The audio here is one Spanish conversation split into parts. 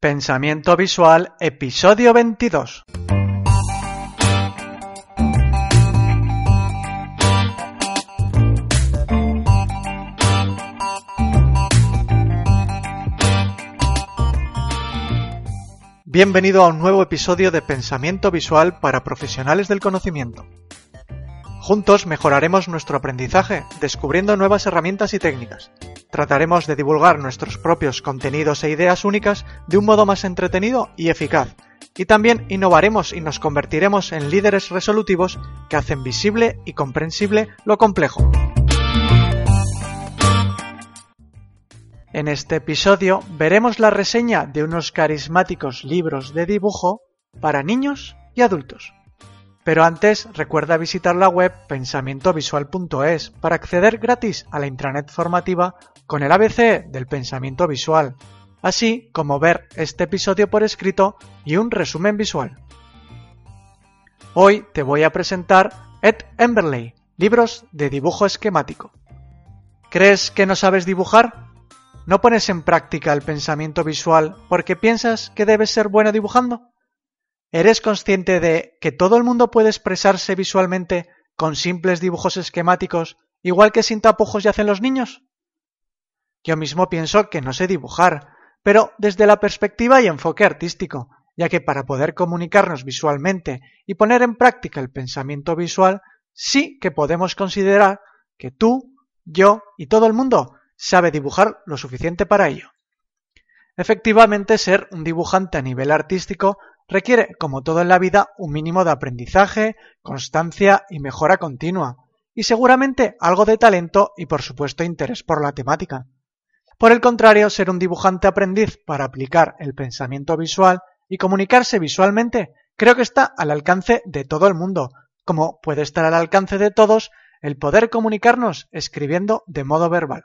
Pensamiento visual, episodio 22. Bienvenido a un nuevo episodio de Pensamiento visual para profesionales del conocimiento. Juntos mejoraremos nuestro aprendizaje, descubriendo nuevas herramientas y técnicas. Trataremos de divulgar nuestros propios contenidos e ideas únicas de un modo más entretenido y eficaz. Y también innovaremos y nos convertiremos en líderes resolutivos que hacen visible y comprensible lo complejo. En este episodio veremos la reseña de unos carismáticos libros de dibujo para niños y adultos. Pero antes recuerda visitar la web pensamientovisual.es para acceder gratis a la intranet formativa con el ABC del pensamiento visual, así como ver este episodio por escrito y un resumen visual. Hoy te voy a presentar Ed Emberley, libros de dibujo esquemático. ¿Crees que no sabes dibujar? ¿No pones en práctica el pensamiento visual porque piensas que debes ser bueno dibujando? ¿Eres consciente de que todo el mundo puede expresarse visualmente con simples dibujos esquemáticos, igual que sin tapujos y hacen los niños? Yo mismo pienso que no sé dibujar, pero desde la perspectiva y enfoque artístico, ya que para poder comunicarnos visualmente y poner en práctica el pensamiento visual, sí que podemos considerar que tú, yo y todo el mundo sabe dibujar lo suficiente para ello. Efectivamente, ser un dibujante a nivel artístico requiere, como todo en la vida, un mínimo de aprendizaje, constancia y mejora continua, y seguramente algo de talento y por supuesto interés por la temática. Por el contrario, ser un dibujante aprendiz para aplicar el pensamiento visual y comunicarse visualmente creo que está al alcance de todo el mundo, como puede estar al alcance de todos el poder comunicarnos escribiendo de modo verbal.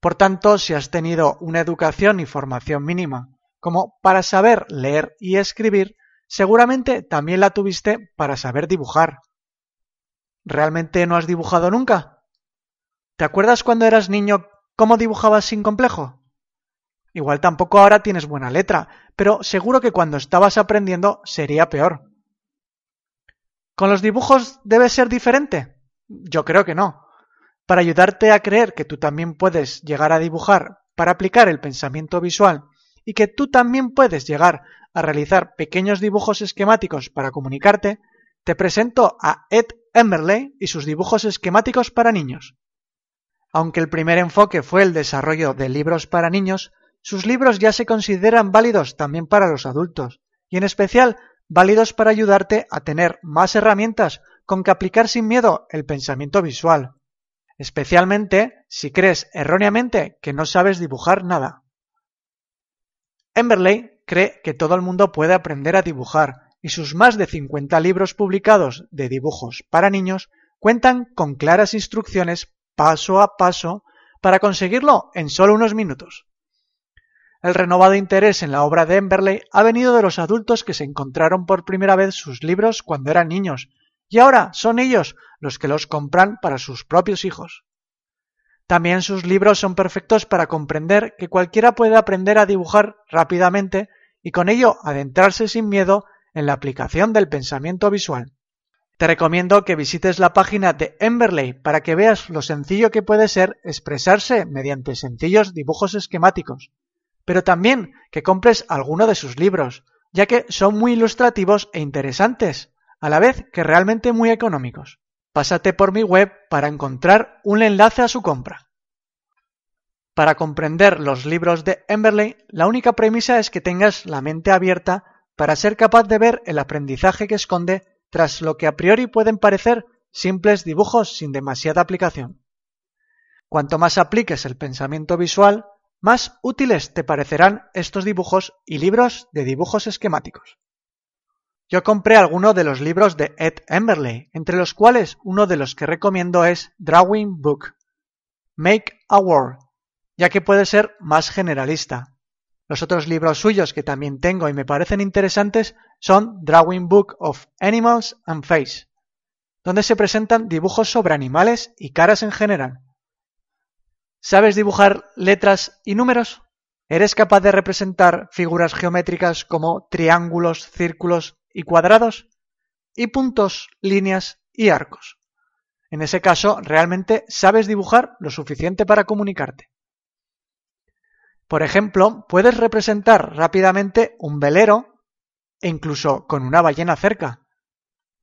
Por tanto, si has tenido una educación y formación mínima como para saber leer y escribir, seguramente también la tuviste para saber dibujar. ¿Realmente no has dibujado nunca? ¿Te acuerdas cuando eras niño cómo dibujabas sin complejo? Igual tampoco ahora tienes buena letra, pero seguro que cuando estabas aprendiendo sería peor. ¿Con los dibujos debe ser diferente? Yo creo que no para ayudarte a creer que tú también puedes llegar a dibujar para aplicar el pensamiento visual y que tú también puedes llegar a realizar pequeños dibujos esquemáticos para comunicarte, te presento a Ed Emberley y sus dibujos esquemáticos para niños. Aunque el primer enfoque fue el desarrollo de libros para niños, sus libros ya se consideran válidos también para los adultos, y en especial válidos para ayudarte a tener más herramientas con que aplicar sin miedo el pensamiento visual especialmente si crees erróneamente que no sabes dibujar nada. Emberley cree que todo el mundo puede aprender a dibujar y sus más de 50 libros publicados de dibujos para niños cuentan con claras instrucciones paso a paso para conseguirlo en solo unos minutos. El renovado interés en la obra de Emberley ha venido de los adultos que se encontraron por primera vez sus libros cuando eran niños y ahora son ellos los que los compran para sus propios hijos. También sus libros son perfectos para comprender que cualquiera puede aprender a dibujar rápidamente y con ello adentrarse sin miedo en la aplicación del pensamiento visual. Te recomiendo que visites la página de Emberley para que veas lo sencillo que puede ser expresarse mediante sencillos dibujos esquemáticos, pero también que compres alguno de sus libros, ya que son muy ilustrativos e interesantes, a la vez que realmente muy económicos. Pásate por mi web para encontrar un enlace a su compra. Para comprender los libros de Emberley, la única premisa es que tengas la mente abierta para ser capaz de ver el aprendizaje que esconde tras lo que a priori pueden parecer simples dibujos sin demasiada aplicación. Cuanto más apliques el pensamiento visual, más útiles te parecerán estos dibujos y libros de dibujos esquemáticos. Yo compré algunos de los libros de Ed Emberley, entre los cuales uno de los que recomiendo es Drawing Book, Make a World, ya que puede ser más generalista. Los otros libros suyos que también tengo y me parecen interesantes son Drawing Book of Animals and Face, donde se presentan dibujos sobre animales y caras en general. ¿Sabes dibujar letras y números? ¿Eres capaz de representar figuras geométricas como triángulos, círculos y cuadrados y puntos, líneas y arcos. En ese caso, realmente sabes dibujar lo suficiente para comunicarte. Por ejemplo, puedes representar rápidamente un velero e incluso con una ballena cerca.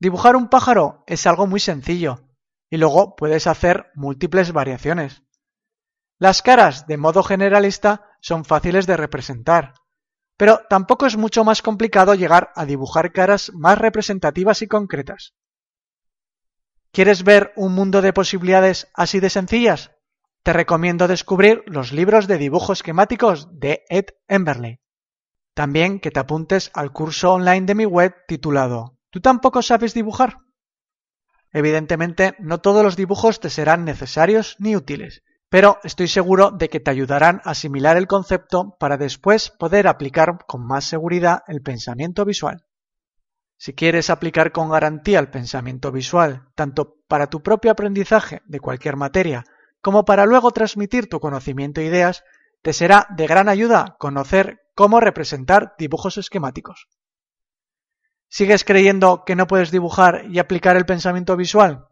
Dibujar un pájaro es algo muy sencillo y luego puedes hacer múltiples variaciones. Las caras, de modo generalista, son fáciles de representar, pero tampoco es mucho más complicado llegar a dibujar caras más representativas y concretas. ¿Quieres ver un mundo de posibilidades así de sencillas? Te recomiendo descubrir los libros de dibujo esquemáticos de Ed Emberley. También que te apuntes al curso online de mi web titulado ¿Tú tampoco sabes dibujar? Evidentemente, no todos los dibujos te serán necesarios ni útiles, pero estoy seguro de que te ayudarán a asimilar el concepto para después poder aplicar con más seguridad el pensamiento visual. Si quieres aplicar con garantía el pensamiento visual, tanto para tu propio aprendizaje de cualquier materia, como para luego transmitir tu conocimiento e ideas, te será de gran ayuda conocer cómo representar dibujos esquemáticos. ¿Sigues creyendo que no puedes dibujar y aplicar el pensamiento visual?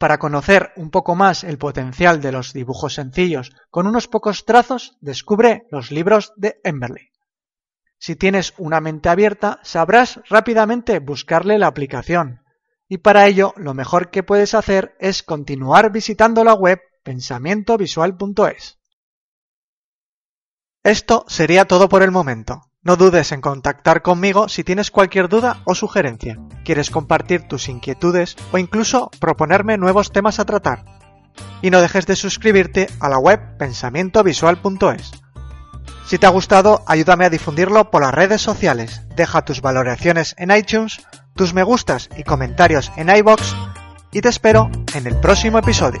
Para conocer un poco más el potencial de los dibujos sencillos con unos pocos trazos, descubre los libros de Emberley. Si tienes una mente abierta, sabrás rápidamente buscarle la aplicación. Y para ello, lo mejor que puedes hacer es continuar visitando la web pensamientovisual.es. Esto sería todo por el momento. No dudes en contactar conmigo si tienes cualquier duda o sugerencia, quieres compartir tus inquietudes o incluso proponerme nuevos temas a tratar. Y no dejes de suscribirte a la web pensamientovisual.es. Si te ha gustado, ayúdame a difundirlo por las redes sociales. Deja tus valoraciones en iTunes, tus me gustas y comentarios en iBox y te espero en el próximo episodio.